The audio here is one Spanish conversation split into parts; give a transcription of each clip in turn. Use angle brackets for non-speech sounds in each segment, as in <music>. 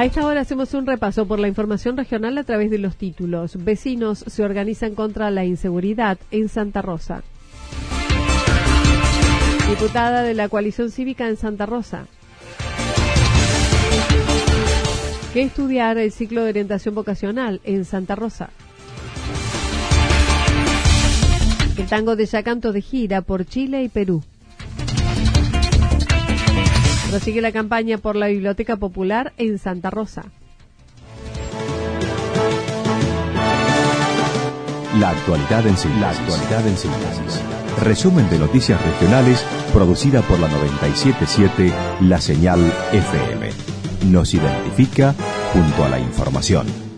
A esta hora hacemos un repaso por la información regional a través de los títulos. Vecinos se organizan contra la inseguridad en Santa Rosa. Diputada de la coalición cívica en Santa Rosa. ¿Qué estudiar el ciclo de orientación vocacional en Santa Rosa? El tango de Yacanto de gira por Chile y Perú. Prosigue la campaña por la Biblioteca Popular en Santa Rosa. La actualidad en síntesis. La actualidad en síntesis. Resumen de noticias regionales producida por la 977 La Señal FM. Nos identifica junto a la información.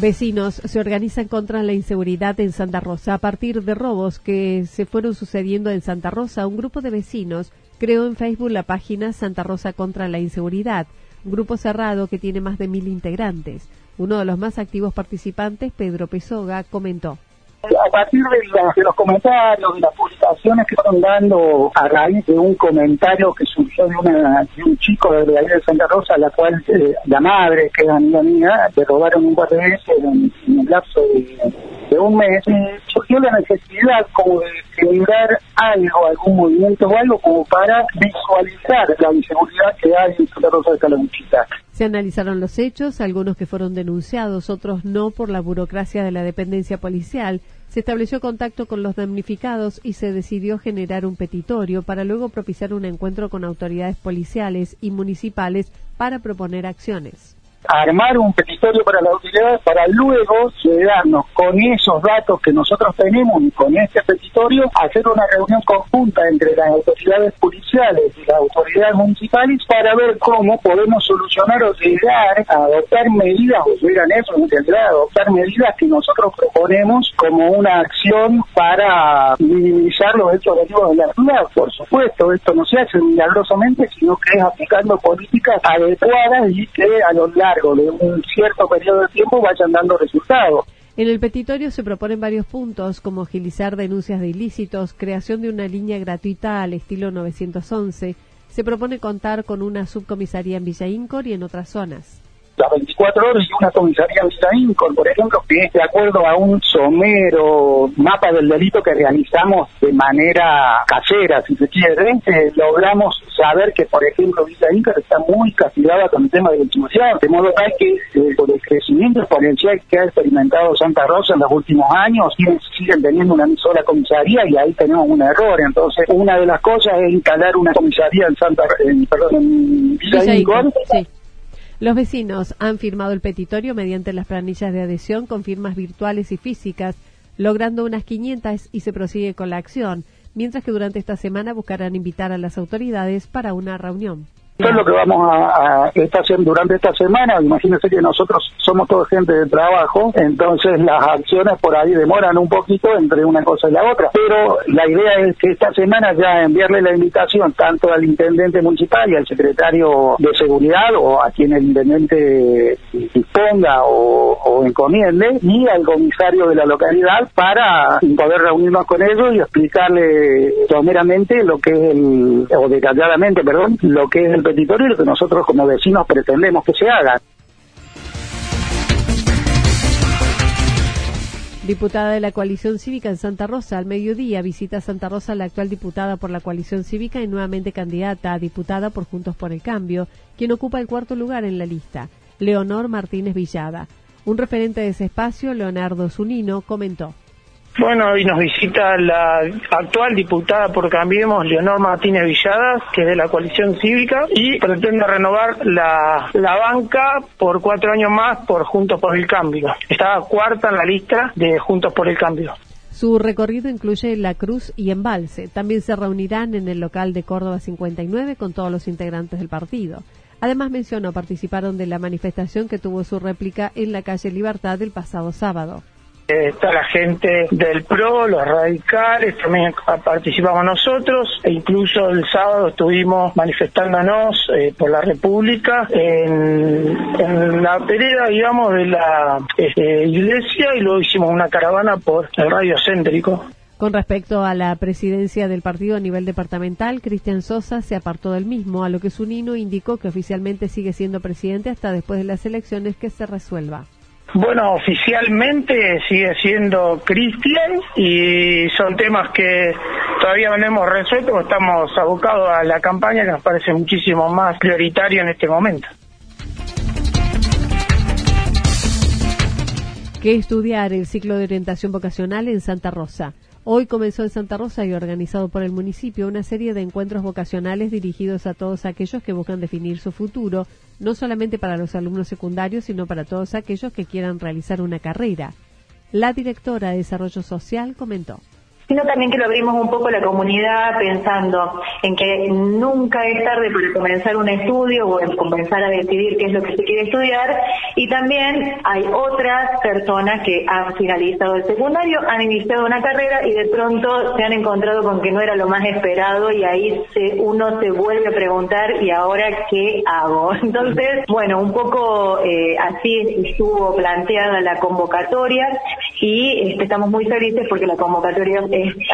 Vecinos se organizan contra la inseguridad en Santa Rosa. A partir de robos que se fueron sucediendo en Santa Rosa, un grupo de vecinos creó en Facebook la página Santa Rosa contra la inseguridad, un grupo cerrado que tiene más de mil integrantes. Uno de los más activos participantes, Pedro Pesoga, comentó a partir de, los comentarios, de las que están dando a raíz de un comentario que surgió de, un chico de la de Santa Rosa, la cual eh, la madre, que es amiga mía, le robaron un par de veces en, el lapso de, un mes, surgió la necesidad como de generar algo, algún movimiento o algo como para visualizar la inseguridad que hay en Santa Rosa de Calamuchita. Se analizaron los hechos, algunos que fueron denunciados, otros no por la burocracia de la dependencia policial. Se estableció contacto con los damnificados y se decidió generar un petitorio para luego propiciar un encuentro con autoridades policiales y municipales para proponer acciones armar un petitorio para la utilidad para luego llegarnos con esos datos que nosotros tenemos y con este petitorio hacer una reunión conjunta entre las autoridades policiales y las autoridades municipales para ver cómo podemos solucionar o llegar a adoptar medidas, o eran eso adoptar medidas que nosotros proponemos como una acción para minimizar los hechos de la ciudad. Por supuesto, esto no se hace milagrosamente, sino que es aplicando políticas adecuadas y que a lo largo un cierto periodo de tiempo dando resultados. En el petitorio se proponen varios puntos como agilizar denuncias de ilícitos, creación de una línea gratuita al estilo 911. Se propone contar con una subcomisaría en Villa Incor y en otras zonas las 24 horas y una comisaría en por ejemplo, que de acuerdo a un somero mapa del delito que realizamos de manera casera, si se quiere, eh, logramos saber que, por ejemplo, Villa Inca está muy castigada con el tema de la inseguridad, de modo tal que eh, por el crecimiento exponencial que ha experimentado Santa Rosa en los últimos años, siguen teniendo una sola comisaría y ahí tenemos un error. Entonces, una de las cosas es instalar una comisaría en Santa, en, perdón, en Villa, los vecinos han firmado el petitorio mediante las planillas de adhesión con firmas virtuales y físicas, logrando unas 500 y se prosigue con la acción, mientras que durante esta semana buscarán invitar a las autoridades para una reunión. Esto es lo que vamos a, estar haciendo durante esta semana. Imagínense que nosotros somos toda gente de trabajo, entonces las acciones por ahí demoran un poquito entre una cosa y la otra. Pero la idea es que esta semana ya enviarle la invitación tanto al intendente municipal y al secretario de seguridad o a quien el intendente disponga o, o encomiende y al comisario de la localidad para poder reunirnos con ellos y explicarle someramente lo que es el, o detalladamente, perdón, lo que es el lo que nosotros como vecinos pretendemos que se haga. Diputada de la coalición cívica en Santa Rosa, al mediodía visita Santa Rosa la actual diputada por la coalición cívica y nuevamente candidata a diputada por Juntos por el Cambio, quien ocupa el cuarto lugar en la lista. Leonor Martínez Villada. Un referente de ese espacio, Leonardo Zunino, comentó. Bueno, hoy nos visita la actual diputada por Cambiemos, Leonor Martínez Villadas, que es de la coalición cívica, y pretende renovar la, la banca por cuatro años más por Juntos por el Cambio. Está cuarta en la lista de Juntos por el Cambio. Su recorrido incluye La Cruz y Embalse. También se reunirán en el local de Córdoba 59 con todos los integrantes del partido. Además mencionó participaron de la manifestación que tuvo su réplica en la calle Libertad el pasado sábado está la gente del PRO, los radicales, también participamos nosotros, e incluso el sábado estuvimos manifestándonos eh, por la República en, la pereda, digamos, de la este, iglesia y luego hicimos una caravana por el radio céntrico. Con respecto a la presidencia del partido a nivel departamental, Cristian Sosa se apartó del mismo, a lo que Sunino indicó que oficialmente sigue siendo presidente hasta después de las elecciones que se resuelva. Bueno, oficialmente sigue siendo Cristian y son temas que todavía no hemos resuelto, estamos abocados a la campaña que nos parece muchísimo más prioritaria en este momento. ¿Qué estudiar el ciclo de orientación vocacional en Santa Rosa? Hoy comenzó en Santa Rosa y organizado por el municipio una serie de encuentros vocacionales dirigidos a todos aquellos que buscan definir su futuro, no solamente para los alumnos secundarios, sino para todos aquellos que quieran realizar una carrera. La directora de Desarrollo Social comentó sino también que lo abrimos un poco la comunidad pensando en que nunca es tarde para comenzar un estudio o en comenzar a decidir qué es lo que se quiere estudiar y también hay otras personas que han finalizado el secundario, han iniciado una carrera y de pronto se han encontrado con que no era lo más esperado y ahí se, uno se vuelve a preguntar y ahora qué hago. <laughs> Entonces, bueno, un poco eh, así estuvo planteada la convocatoria y este, estamos muy felices porque la convocatoria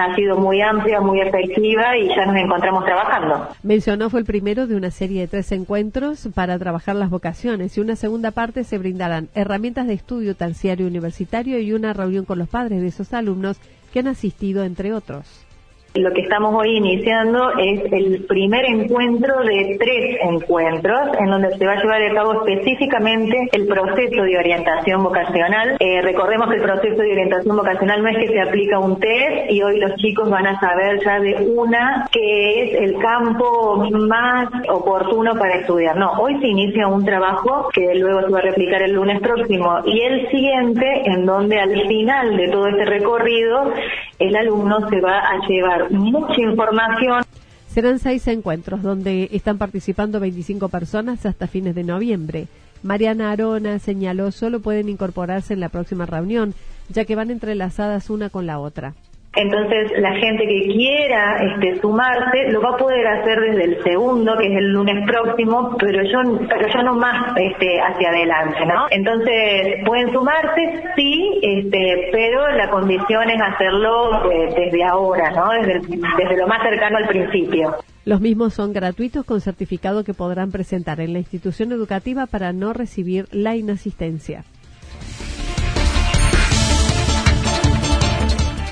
ha sido muy amplia, muy efectiva y ya nos encontramos trabajando. Mencionó fue el primero de una serie de tres encuentros para trabajar las vocaciones y una segunda parte se brindarán herramientas de estudio terciario universitario y una reunión con los padres de esos alumnos que han asistido, entre otros. Lo que estamos hoy iniciando es el primer encuentro de tres encuentros en donde se va a llevar a cabo específicamente el proceso de orientación vocacional. Eh, recordemos que el proceso de orientación vocacional no es que se aplica un test y hoy los chicos van a saber ya de una que es el campo más oportuno para estudiar. No, hoy se inicia un trabajo que luego se va a replicar el lunes próximo y el siguiente en donde al final de todo este recorrido el alumno se va a llevar mucha información. Serán seis encuentros donde están participando 25 personas hasta fines de noviembre. Mariana Arona señaló solo pueden incorporarse en la próxima reunión, ya que van entrelazadas una con la otra. Entonces, la gente que quiera este, sumarse lo va a poder hacer desde el segundo, que es el lunes próximo, pero yo, pero yo no más este, hacia adelante, ¿no? Entonces, pueden sumarse, sí, este, pero la condición es hacerlo eh, desde ahora, ¿no? Desde, desde lo más cercano al principio. Los mismos son gratuitos con certificado que podrán presentar en la institución educativa para no recibir la inasistencia.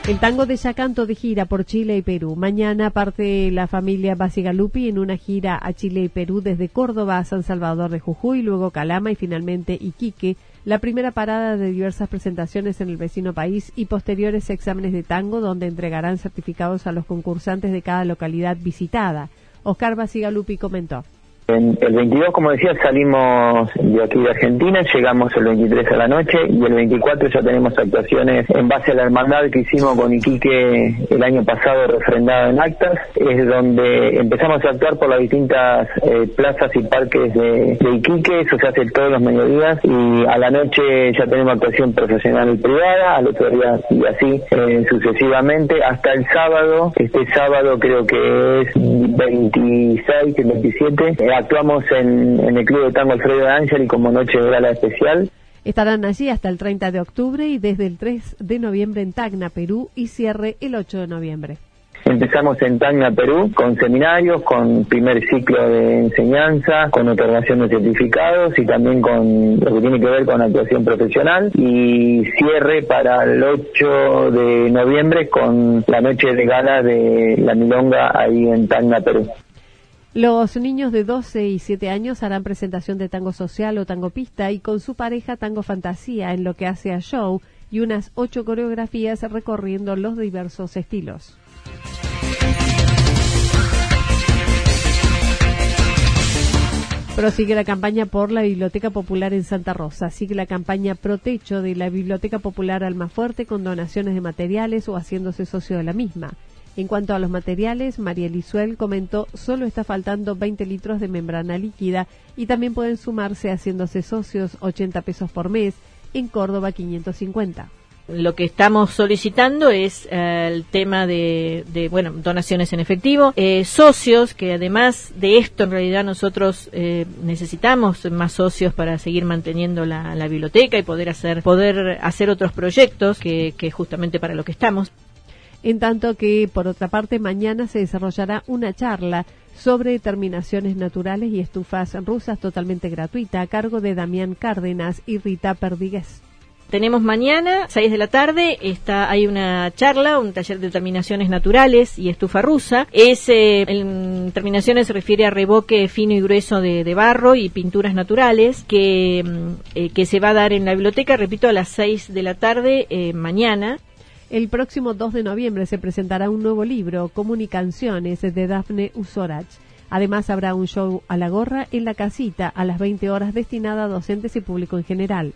El tango de Yacanto de gira por Chile y Perú. Mañana parte la familia Basigalupi en una gira a Chile y Perú desde Córdoba a San Salvador de Jujuy, luego Calama y finalmente Iquique. La primera parada de diversas presentaciones en el vecino país y posteriores exámenes de tango donde entregarán certificados a los concursantes de cada localidad visitada. Oscar Basigalupi comentó. En el 22, como decía, salimos de aquí de Argentina, llegamos el 23 a la noche y el 24 ya tenemos actuaciones en base a la hermandad que hicimos con Iquique el año pasado refrendada en actas, es donde empezamos a actuar por las distintas eh, plazas y parques de, Iquique, eso se hace todos los mediodías y a la noche ya tenemos actuación profesional y privada, al otro día y así eh, sucesivamente. Hasta el sábado, este sábado creo que es 26, 27, actuamos en, el Club de Tango Alfredo de Ángel y como noche de gala especial. Estarán allí hasta el 30 de octubre y desde el 3 de noviembre en Tacna, Perú y cierre el 8 de noviembre. Empezamos en Tacna, Perú, con seminarios, con primer ciclo de enseñanza, con otorgación de certificados y también con lo que tiene que ver con actuación profesional. Y cierre para el 8 de noviembre con la noche de gala de la Milonga ahí en Tacna, Perú. Los niños de 12 y 7 años harán presentación de tango social o tango pista y con su pareja tango fantasía en lo que hace a show y unas ocho coreografías recorriendo los diversos estilos. Prosigue la campaña por la Biblioteca Popular en Santa Rosa. Sigue la campaña Protecho de la Biblioteca Popular Almafuerte con donaciones de materiales o haciéndose socio de la misma. En cuanto a los materiales, María Lisuel comentó solo está faltando 20 litros de membrana líquida y también pueden sumarse haciéndose socios 80 pesos por mes, en Córdoba 550. Lo que estamos solicitando es eh, el tema de, bueno, donaciones en efectivo, eh, socios, que además de esto en realidad nosotros eh, necesitamos más socios para seguir manteniendo la, biblioteca y poder hacer, poder hacer otros proyectos que justamente para lo que estamos en tanto que, por otra parte, mañana se desarrollará una charla sobre terminaciones naturales y estufas rusas totalmente gratuita a cargo de Damián Cárdenas y Rita Perdigues. Tenemos mañana, 6 de la tarde, está, hay una charla, un taller de terminaciones naturales y estufa rusa. Es, en terminaciones se refiere a revoque fino y grueso de, barro y pinturas naturales que, mm, eh, que se va a dar en la biblioteca, repito, a las 6 de la tarde eh, mañana. El próximo 2 de noviembre se presentará un nuevo libro, Comunicaciones, de Dafne Usorach. Además, habrá un show a la gorra en la casita a las 20 horas destinada a docentes y público en general.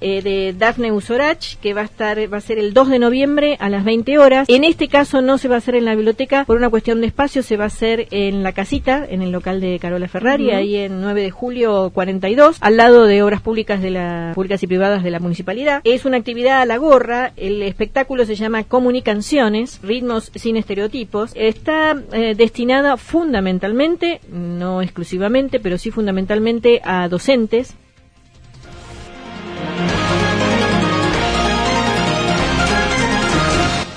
Eh, de Daphne Usorach, que va a estar, va a ser el 2 de noviembre a las 20 horas. En este caso no se va a hacer en la biblioteca por una cuestión de espacio, se va a hacer en la casita, en el local de Carola Ferrari, ahí en 9 de julio 42, al lado de obras públicas de la, públicas y privadas de la municipalidad. Es una actividad a la gorra, el espectáculo se llama Comunicaciones, ritmos sin estereotipos. Está eh, destinada fundamentalmente, no exclusivamente, pero sí fundamentalmente a docentes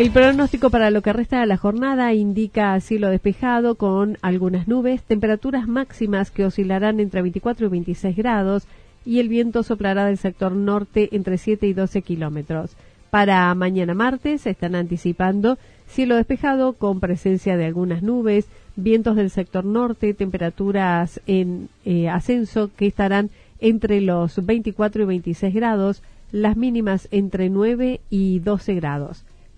El pronóstico para lo que resta de la jornada indica cielo despejado con algunas nubes, temperaturas máximas que oscilarán entre 24 y 26 grados y el viento soplará del sector norte entre 7 y 12 kilómetros. Para mañana martes se están anticipando cielo despejado con presencia de algunas nubes, vientos del sector norte, temperaturas en eh, ascenso que estarán entre los 24 y 26 grados, las mínimas entre 9 y 12 grados.